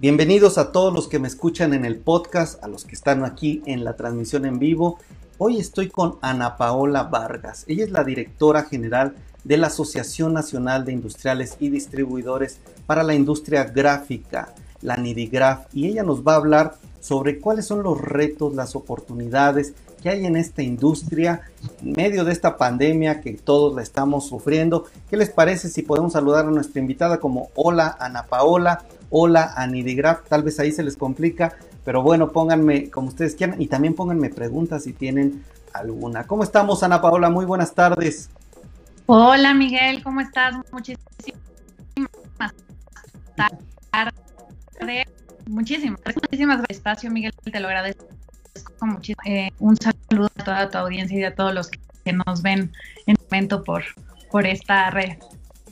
Bienvenidos a todos los que me escuchan en el podcast, a los que están aquí en la transmisión en vivo. Hoy estoy con Ana Paola Vargas. Ella es la directora general de la Asociación Nacional de Industriales y Distribuidores para la Industria Gráfica, la NIDIGRAF, y ella nos va a hablar sobre cuáles son los retos, las oportunidades que hay en esta industria en medio de esta pandemia que todos la estamos sufriendo. ¿Qué les parece si podemos saludar a nuestra invitada como Hola Ana Paola? Hola Anidigraf, tal vez ahí se les complica, pero bueno, pónganme como ustedes quieran y también pónganme preguntas si tienen alguna. ¿Cómo estamos Ana Paola? Muy buenas tardes. Hola Miguel, ¿cómo estás? Muchísimas tardes. Muchísimas, muchísimas gracias, espacio, Miguel, te lo agradezco muchísimo. Eh, un saludo a toda tu audiencia y a todos los que nos ven en el momento por, por esta red.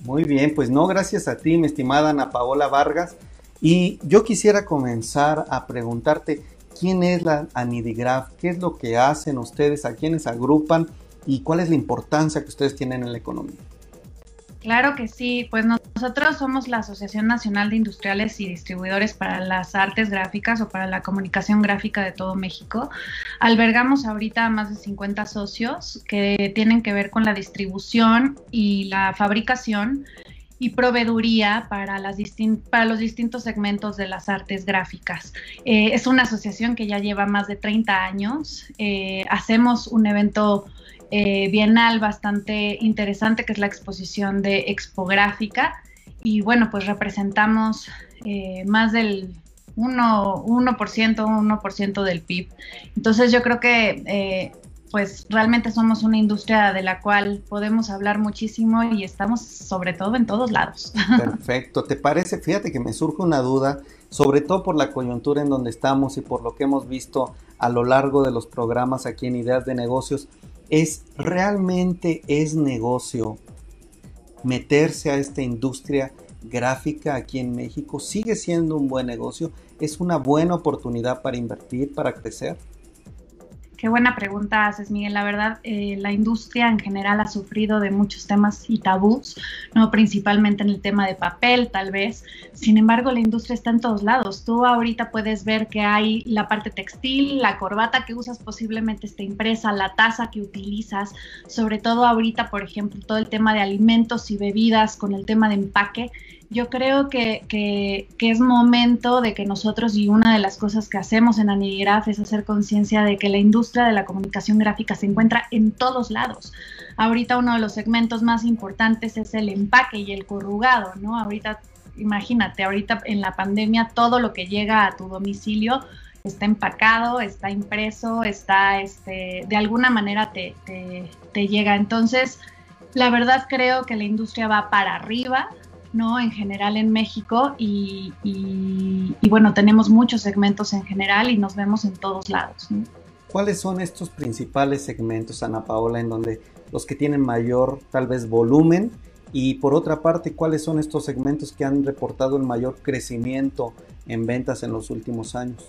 Muy bien, pues no, gracias a ti, mi estimada Ana Paola Vargas. Y yo quisiera comenzar a preguntarte quién es la Anidigraf, qué es lo que hacen ustedes, a quiénes agrupan y cuál es la importancia que ustedes tienen en la economía. Claro que sí, pues nosotros somos la Asociación Nacional de Industriales y Distribuidores para las Artes Gráficas o para la Comunicación Gráfica de todo México. Albergamos ahorita más de 50 socios que tienen que ver con la distribución y la fabricación y proveeduría para, los distintos segmentos de las artes gráficas. Eh, es una asociación que ya lleva más de 30 años. Eh, hacemos un evento eh, bienal bastante interesante, que es la exposición de expográfica. Y bueno, pues representamos más del 1%, 1%, del PIB. Entonces yo creo que pues realmente somos una industria de la cual podemos hablar muchísimo y estamos sobre todo en todos lados. Perfecto, ¿te parece? Fíjate que me surge una duda, sobre todo por la coyuntura en donde estamos y por lo que hemos visto a lo largo de los programas aquí en Ideas de Negocios es realmente es negocio meterse a esta industria gráfica aquí en México sigue siendo un buen negocio es una buena oportunidad para invertir para crecer Qué buena pregunta haces, Miguel. La verdad, eh, la industria en general ha sufrido de muchos temas y tabús, no principalmente en el tema de papel, tal vez. Sin embargo, la industria está en todos lados. Tú ahorita puedes ver que hay la parte textil, la corbata que usas posiblemente está impresa, la taza que utilizas, sobre todo ahorita, por ejemplo, todo el tema de alimentos y bebidas con el tema de empaque yo creo que, que, es momento de que nosotros, y una de las cosas que hacemos en Anigraf es hacer conciencia de que la industria de la comunicación gráfica se encuentra en todos lados. Ahorita uno de los segmentos más importantes es el empaque y el corrugado, ¿no? Ahorita, imagínate, ahorita en la pandemia todo lo que llega a tu domicilio está empacado, está impreso, está, este, de alguna manera te, te, te llega. Entonces, la verdad creo que la industria va para arriba ¿no? En general en México y, bueno, tenemos muchos segmentos en general y nos vemos en todos lados. ¿Cuáles son estos principales segmentos, Ana Paola, en donde los que tienen mayor tal vez volumen y por otra parte, ¿cuáles son estos segmentos que han reportado el mayor crecimiento en ventas en los últimos años?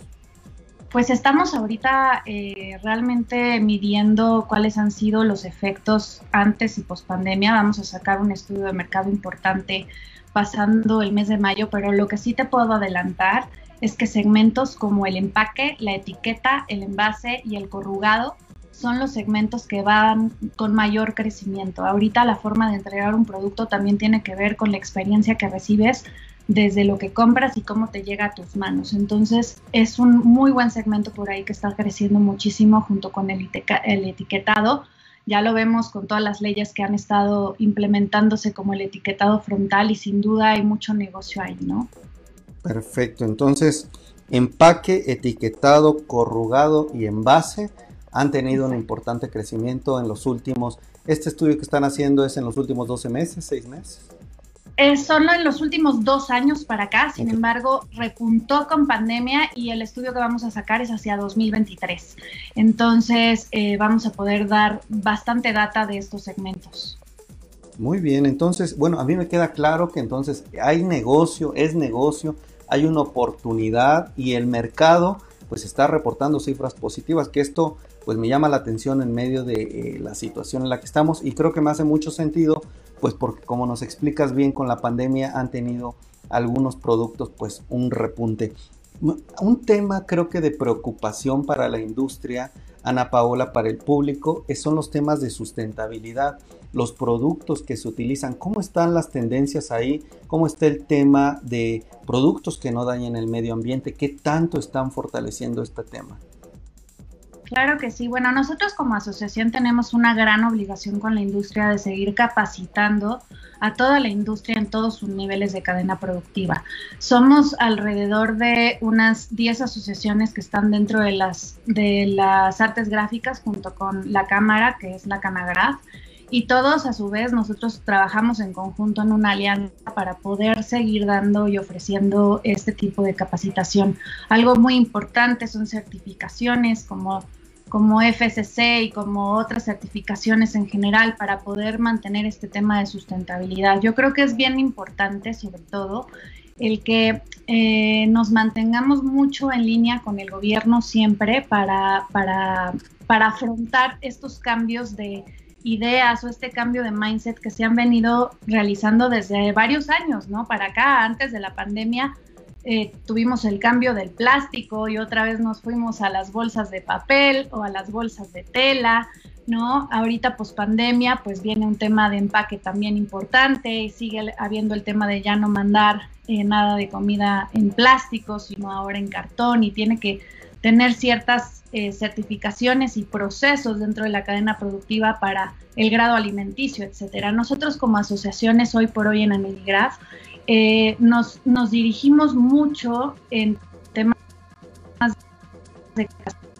Pues estamos ahorita eh, realmente midiendo cuáles han sido los efectos antes y post pandemia. Vamos a sacar un estudio de mercado importante pasando el mes de mayo, pero lo que sí te puedo adelantar es que segmentos como el empaque, la etiqueta, el envase y el corrugado son los segmentos que van con mayor crecimiento. Ahorita la forma de entregar un producto también tiene que ver con la experiencia que recibes desde lo que compras y cómo te llega a tus manos. Entonces es un muy buen segmento por ahí que está creciendo muchísimo junto con el, el etiquetado ya lo vemos con todas las leyes que han estado implementándose como el etiquetado frontal y sin duda hay mucho negocio ahí, ¿no? Perfecto, entonces empaque, etiquetado, corrugado y envase han tenido un importante crecimiento en los últimos, este estudio que están haciendo es en los últimos 12 meses, 6 meses. Es solo en los últimos dos años para acá, sin embargo, repuntó con pandemia y el estudio que vamos a sacar es hacia 2023. Entonces, eh, vamos a poder dar bastante data de estos segmentos. Muy bien, entonces, bueno, a mí me queda claro que entonces hay negocio, es negocio, hay una oportunidad y el mercado pues está reportando cifras positivas, que esto pues me llama la atención en medio de eh, la situación en la que estamos y creo que me hace mucho sentido pues porque como nos explicas bien con la pandemia han tenido algunos productos pues un repunte. Un tema creo que de preocupación para la industria, Ana Paola, para el público, son los temas de sustentabilidad, los productos que se utilizan, cómo están las tendencias ahí, cómo está el tema de productos que no dañen el medio ambiente, qué tanto están fortaleciendo este tema. Claro que sí. Bueno, nosotros como asociación tenemos una gran obligación con la industria de seguir capacitando a toda la industria en todos sus niveles de cadena productiva. Somos alrededor de unas 10 asociaciones que están dentro de las, de las artes gráficas junto con la Cámara, que es la Canagraf, y todos a su vez nosotros trabajamos en conjunto en una alianza para poder seguir dando y ofreciendo este tipo de capacitación. Algo muy importante son certificaciones como como FSC y como otras certificaciones en general para poder mantener este tema de sustentabilidad. Yo creo que es bien importante, sobre todo, el que eh, nos mantengamos mucho en línea con el gobierno siempre para, para, para afrontar estos cambios de ideas o este cambio de mindset que se han venido realizando desde varios años, ¿no? Para acá, antes de la pandemia, eh, tuvimos el cambio del plástico y otra vez nos fuimos a las bolsas de papel o a las bolsas de tela, ¿no? Ahorita, pues pandemia, pues viene un tema de empaque también importante y sigue habiendo el tema de ya no mandar eh, nada de comida en plástico, sino ahora en cartón y tiene que tener ciertas eh, certificaciones y procesos dentro de la cadena productiva para el grado alimenticio, etcétera. Nosotros como asociaciones hoy por hoy en Ameligraf eh, nos, nos dirigimos mucho en temas de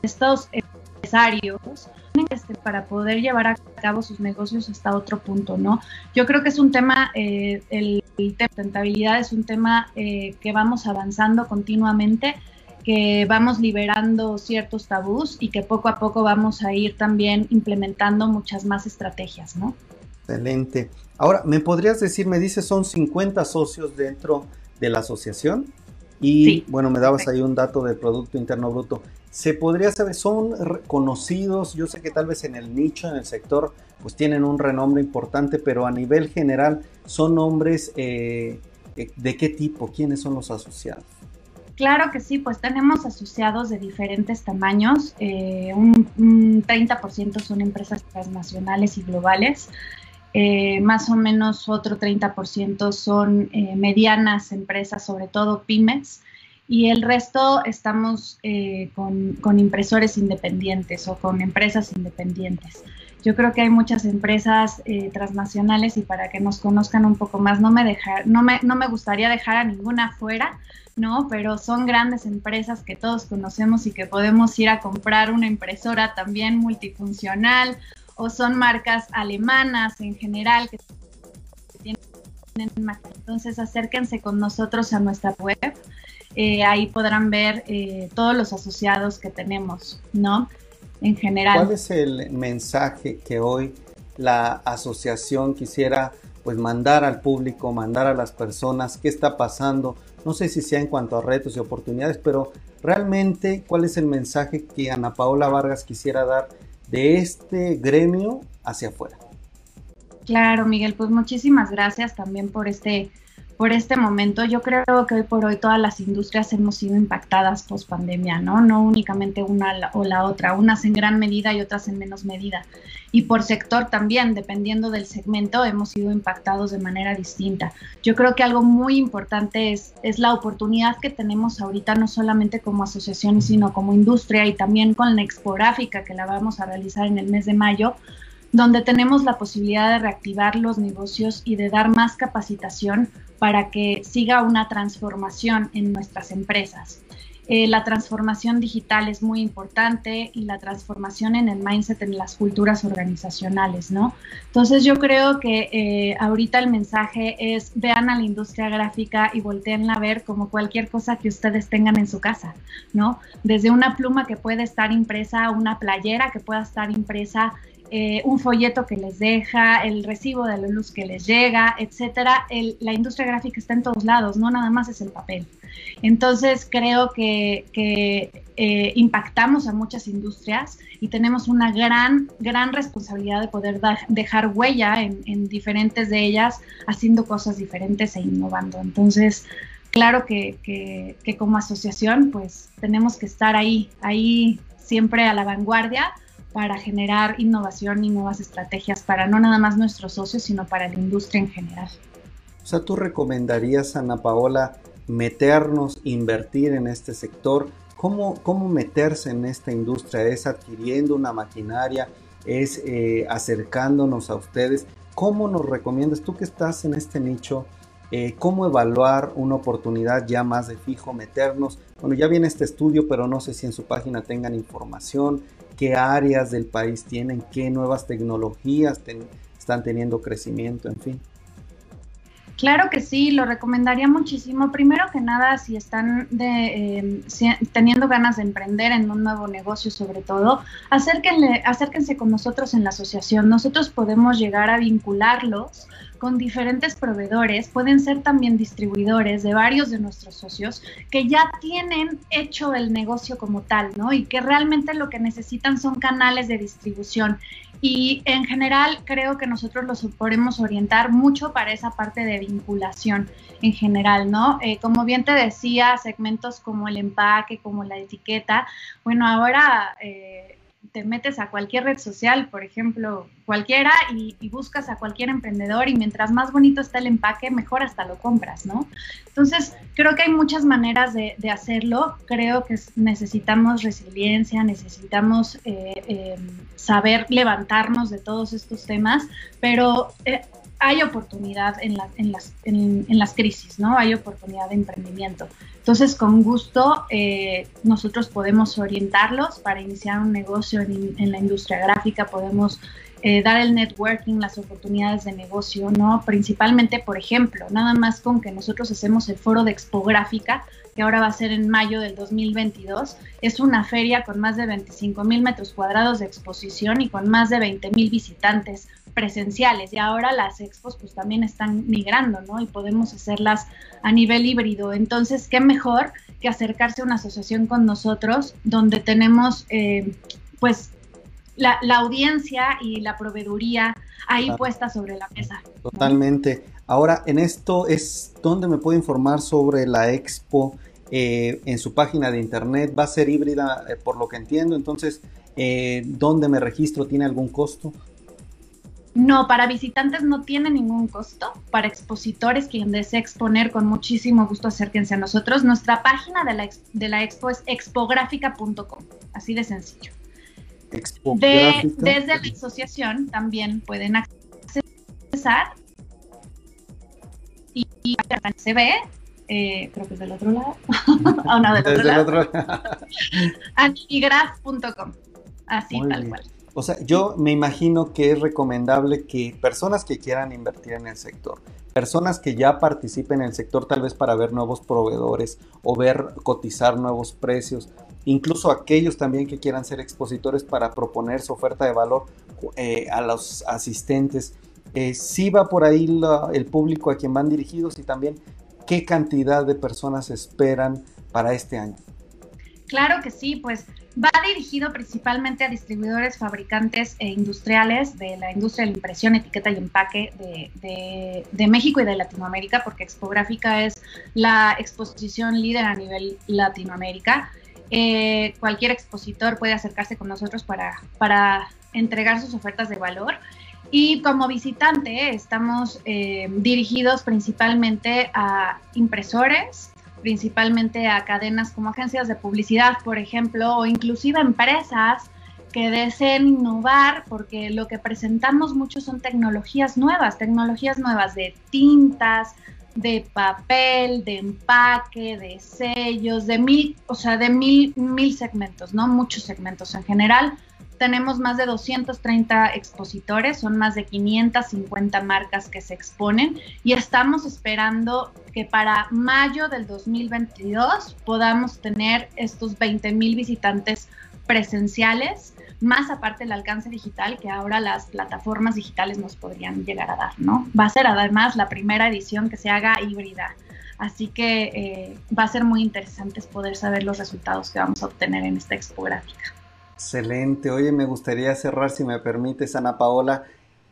estos empresarios este, para poder llevar a cabo sus negocios hasta otro punto, ¿no? Yo creo que es un tema, eh, el, tema de sustentabilidad es un tema eh, que vamos avanzando continuamente, que vamos liberando ciertos tabús y que poco a poco vamos a ir también implementando muchas más estrategias, ¿no? Excelente. Ahora, ¿me podrías decir, me dices, son 50 socios dentro de la asociación? Y bueno, me dabas ahí un dato del Producto Interno Bruto. ¿Se podría saber, son conocidos? Yo sé que tal vez en el nicho, en el sector, pues tienen un renombre importante, pero a nivel general, ¿son nombres eh, eh, de qué tipo? ¿Quiénes son los asociados? Claro que sí, pues tenemos asociados de diferentes tamaños. Eh, un, un 30% son empresas transnacionales y globales. Eh, más o menos otro 30% son eh, medianas empresas, sobre todo pymes, y el resto estamos eh, con, impresores independientes o con empresas independientes. Yo creo que hay muchas empresas transnacionales y para que nos conozcan un poco más, no me, dejar, no, me, no me gustaría dejar a ninguna fuera, ¿no? Pero son grandes empresas que todos conocemos y que podemos ir a comprar una impresora también multifuncional o son marcas alemanas en general que tienen entonces acérquense con nosotros a nuestra web. Eh, ahí podrán ver eh, todos los asociados que tenemos no en general. ¿cuál es el mensaje que hoy la asociación quisiera pues mandar al público mandar a las personas qué está pasando no sé si sea en cuanto a retos y oportunidades pero realmente cuál es el mensaje que Ana Paola Vargas quisiera dar de este gremio hacia afuera. Claro, Miguel, pues muchísimas gracias también por este por este momento. Yo creo que hoy por hoy todas las industrias hemos sido impactadas post pandemia, ¿no? No únicamente una o la otra, unas en gran medida y otras en menos medida. Y por sector también, dependiendo del segmento, hemos sido impactados de manera distinta. Yo creo que algo muy importante es, es la oportunidad que tenemos ahorita, no solamente como asociación, sino como industria y también con la expográfica que la vamos a realizar en el mes de mayo donde tenemos la posibilidad de reactivar los negocios y de dar más capacitación para que siga una transformación en nuestras empresas. Eh, la transformación digital es muy importante y la transformación en el mindset en las culturas organizacionales, ¿no? Entonces yo creo que eh, ahorita el mensaje es vean a la industria gráfica y volteenla a ver como cualquier cosa que ustedes tengan en su casa, ¿no? Desde una pluma que puede estar impresa, una playera que pueda estar impresa eh, un folleto que les deja, el recibo de la luz que les llega, etcétera. la industria gráfica está en todos lados, no nada más es el papel. Entonces creo que, eh, impactamos a muchas industrias y tenemos una gran, gran responsabilidad de poder dejar huella en, diferentes de ellas, haciendo cosas diferentes e innovando. Entonces, claro que, que, como asociación, pues tenemos que estar ahí, ahí siempre a la vanguardia para generar innovación y nuevas estrategias para no nada más nuestros socios, sino para la industria en general. O sea, ¿tú recomendarías, Ana Paola, meternos, invertir en este sector? ¿Cómo, cómo meterse en esta industria? ¿Es adquiriendo una maquinaria? ¿Es eh, acercándonos a ustedes? ¿Cómo nos recomiendas, tú que estás en este nicho, eh, cómo evaluar una oportunidad ya más de fijo, meternos. Bueno, ya viene este estudio, pero no sé si en su página tengan información, qué áreas del país tienen, qué nuevas tecnologías están teniendo crecimiento, en fin. Claro que sí, lo recomendaría muchísimo. Primero que nada, si están de, eh, teniendo ganas de emprender en un nuevo negocio, sobre todo, acérquenle, acérquense con nosotros en la asociación. Nosotros podemos llegar a vincularlos con diferentes proveedores, pueden ser también distribuidores de varios de nuestros socios que ya tienen hecho el negocio como tal, ¿no? Y que realmente lo que necesitan son canales de distribución. Y en general creo que nosotros los podemos orientar mucho para esa parte de vinculación en general, ¿no? Eh, como bien te decía, segmentos como el empaque, como la etiqueta, bueno, ahora... Eh, te metes a cualquier red social, por ejemplo, cualquiera, y, buscas a cualquier emprendedor y mientras más bonito está el empaque, mejor hasta lo compras, ¿no? Entonces, creo que hay muchas maneras de, hacerlo. Creo que necesitamos resiliencia, necesitamos eh, em, saber levantarnos de todos estos temas, pero eh, hay oportunidad en, en, las, en, las, crisis, ¿no? Hay oportunidad de emprendimiento. Entonces, con gusto, eh, nosotros podemos orientarlos para iniciar un negocio en, la industria gráfica, podemos eh, dar el networking, las oportunidades de negocio, ¿no? Principalmente, por ejemplo, nada más con que nosotros hacemos el foro de expográfica, que ahora va a ser en mayo del 2022. Es una feria con más de 25 mil metros cuadrados de exposición y con más de 20 mil visitantes presenciales y ahora las expos pues también están migrando, ¿no? Y podemos hacerlas a nivel híbrido. Entonces, ¿qué mejor que acercarse a una asociación con nosotros donde tenemos eh, pues la, audiencia y la proveeduría ahí puesta sobre la mesa. Totalmente. Ahora, en esto es donde me puedo informar sobre la expo eh, en su página de internet. Va a ser híbrida, eh, por lo que entiendo. Entonces, ¿dónde me registro? ¿Tiene algún costo? No, para visitantes no tiene ningún costo. Para expositores, quien desee exponer, con muchísimo gusto acérquense a nosotros. Nuestra página de la, de la expo es expográfica.com, así de sencillo. desde la asociación también pueden accesar y, se ve, eh, creo que es del otro lado. oh, no, del otro lado. Antigraf.com, así tal cual. O sea, yo me imagino que es recomendable que personas que quieran invertir en el sector, personas que ya participen en el sector tal vez para ver nuevos proveedores o ver cotizar nuevos precios, incluso aquellos también que quieran ser expositores para proponer su oferta de valor eh, a los asistentes. Eh, sí va por ahí el público a quien van dirigidos y también qué cantidad de personas esperan para este año. Claro que sí, pues va dirigido principalmente a distribuidores, fabricantes e industriales de la industria de la impresión, etiqueta y empaque de, México y de Latinoamérica, porque Expográfica es la exposición líder a nivel Latinoamérica. Eh, cualquier expositor puede acercarse con nosotros para, para entregar sus ofertas de valor. Y como visitante estamos eh, dirigidos principalmente a impresores, principalmente a cadenas como agencias de publicidad, por ejemplo, o inclusive empresas que deseen innovar, porque lo que presentamos mucho son tecnologías nuevas, tecnologías nuevas de tintas, de papel, de empaque, de sellos, de mil, o sea, de mil, mil segmentos, ¿no? Muchos segmentos en general. Tenemos más de 230 expositores, son más de 550 marcas que se exponen y estamos esperando que para mayo del 2022 podamos tener estos 20 mil visitantes presenciales, más aparte el alcance digital que ahora las plataformas digitales nos podrían llegar a dar, ¿no? Va a ser además la primera edición que se haga híbrida. Así que eh, va a ser muy interesante poder saber los resultados que vamos a obtener en esta expográfica. Excelente. Oye, me gustaría cerrar, si me permites, Ana Paola,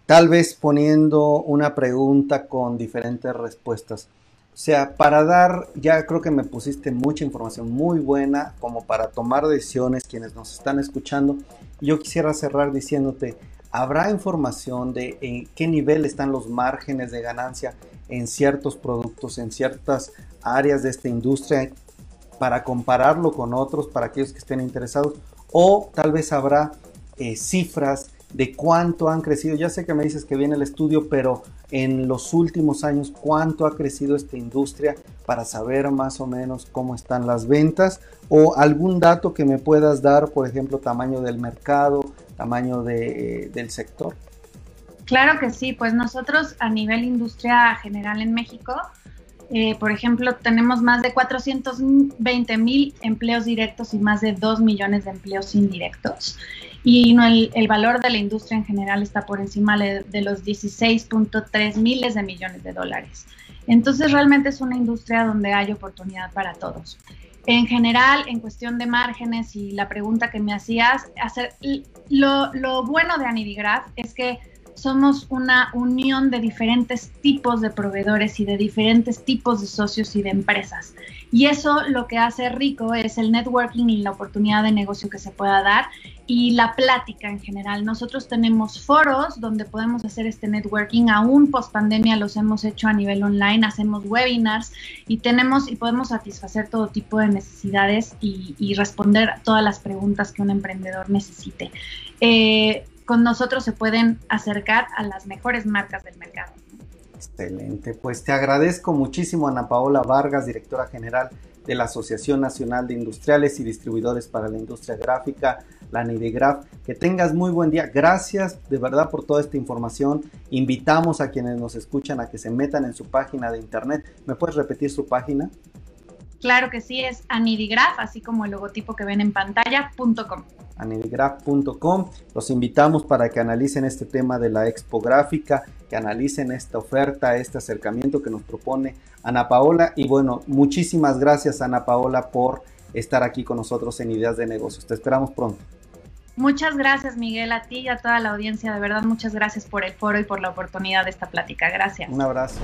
tal vez poniendo una pregunta con diferentes respuestas. O sea, para dar, ya creo que me pusiste mucha información muy buena como para tomar decisiones quienes nos están escuchando. Yo quisiera cerrar diciéndote, ¿habrá información de en qué nivel están los márgenes de ganancia en ciertos productos, en ciertas áreas de esta industria para compararlo con otros, para aquellos que estén interesados? O tal vez habrá eh, cifras de cuánto han crecido. Ya sé que me dices que viene el estudio, pero en los últimos años, cuánto ha crecido esta industria para saber más o menos cómo están las ventas o algún dato que me puedas dar, por ejemplo, tamaño del mercado, tamaño de, del sector. Claro que sí, pues nosotros a nivel industria general en México, eh, por ejemplo, tenemos más de 420 mil empleos directos y más de 2 millones de empleos indirectos y el, valor de la industria en general está por encima de, los 16.3 miles de millones de dólares. Entonces realmente es una industria donde hay oportunidad para todos. En general, en cuestión de márgenes y la pregunta que me hacías, hacer, lo, lo bueno de Anidigraph es que somos una unión de diferentes tipos de proveedores y de diferentes tipos de socios y de empresas. Y eso lo que hace rico es el networking y la oportunidad de negocio que se pueda dar y la plática en general. Nosotros tenemos foros donde podemos hacer este networking, aún post pandemia los hemos hecho a nivel online, hacemos webinars y tenemos y podemos satisfacer todo tipo de necesidades y, responder todas las preguntas que un emprendedor necesite. Eh, con nosotros se pueden acercar a las mejores marcas del mercado. Excelente, pues te agradezco muchísimo Ana Paola Vargas, directora general de la Asociación Nacional de Industriales y Distribuidores para la Industria Gráfica, la NIDEGRAF. Que tengas muy buen día. Gracias de verdad por toda esta información. Invitamos a quienes nos escuchan a que se metan en su página de internet. ¿Me puedes repetir su página? Claro que sí, es anidigraph, así como el logotipo que ven en pantalla.com. anidigraph.com. Los invitamos para que analicen este tema de la expográfica, que analicen esta oferta, este acercamiento que nos propone Ana Paola. Y bueno, muchísimas gracias Ana Paola por estar aquí con nosotros en Ideas de Negocios. Te esperamos pronto. Muchas gracias Miguel, a ti y a toda la audiencia. De verdad, muchas gracias por el foro y por la oportunidad de esta plática. Gracias. Un abrazo.